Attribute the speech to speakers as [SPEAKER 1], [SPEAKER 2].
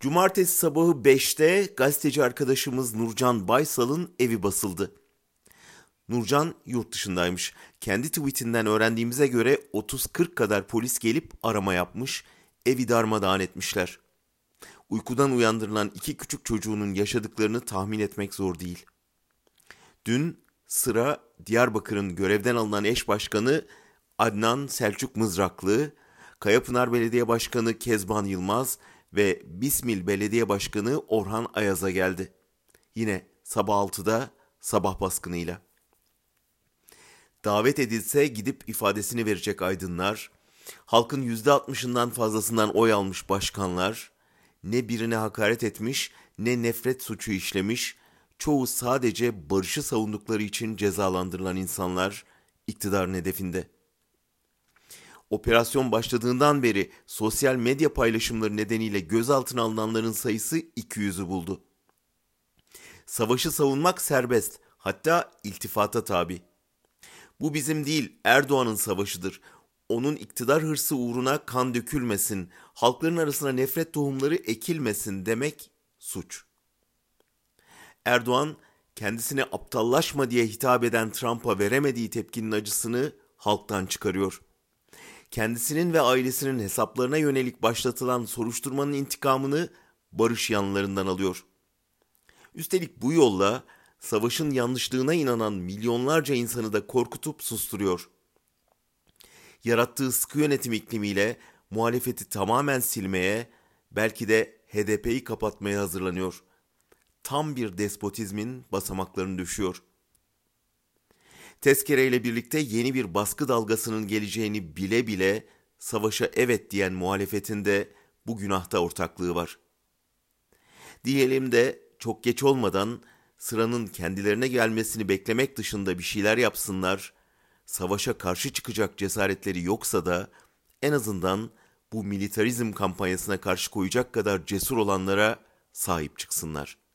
[SPEAKER 1] Cumartesi sabahı 5'te gazeteci arkadaşımız Nurcan Baysal'ın evi basıldı. Nurcan yurt dışındaymış. Kendi tweetinden öğrendiğimize göre 30-40 kadar polis gelip arama yapmış, evi darmadağın etmişler. Uykudan uyandırılan iki küçük çocuğunun yaşadıklarını tahmin etmek zor değil. Dün sıra Diyarbakır'ın görevden alınan eş başkanı Adnan Selçuk Mızraklı, Kayapınar Belediye Başkanı Kezban Yılmaz ve Bismil Belediye Başkanı Orhan Ayaz'a geldi. Yine sabah 6'da sabah baskınıyla. Davet edilse gidip ifadesini verecek aydınlar, halkın %60'ından fazlasından oy almış başkanlar, ne birine hakaret etmiş ne nefret suçu işlemiş, çoğu sadece barışı savundukları için cezalandırılan insanlar iktidarın hedefinde.'' Operasyon başladığından beri sosyal medya paylaşımları nedeniyle gözaltına alınanların sayısı 200'ü buldu. Savaşı savunmak serbest, hatta iltifata tabi. Bu bizim değil, Erdoğan'ın savaşıdır. Onun iktidar hırsı uğruna kan dökülmesin, halkların arasına nefret tohumları ekilmesin demek suç. Erdoğan kendisine aptallaşma diye hitap eden Trump'a veremediği tepkinin acısını halktan çıkarıyor kendisinin ve ailesinin hesaplarına yönelik başlatılan soruşturmanın intikamını barış yanlarından alıyor. Üstelik bu yolla savaşın yanlışlığına inanan milyonlarca insanı da korkutup susturuyor. Yarattığı sıkı yönetim iklimiyle muhalefeti tamamen silmeye, belki de HDP'yi kapatmaya hazırlanıyor. Tam bir despotizmin basamaklarını düşüyor. Tezkereyle birlikte yeni bir baskı dalgasının geleceğini bile bile savaşa evet diyen muhalefetinde bu günahta ortaklığı var. Diyelim de çok geç olmadan sıranın kendilerine gelmesini beklemek dışında bir şeyler yapsınlar, savaşa karşı çıkacak cesaretleri yoksa da en azından bu militarizm kampanyasına karşı koyacak kadar cesur olanlara sahip çıksınlar.''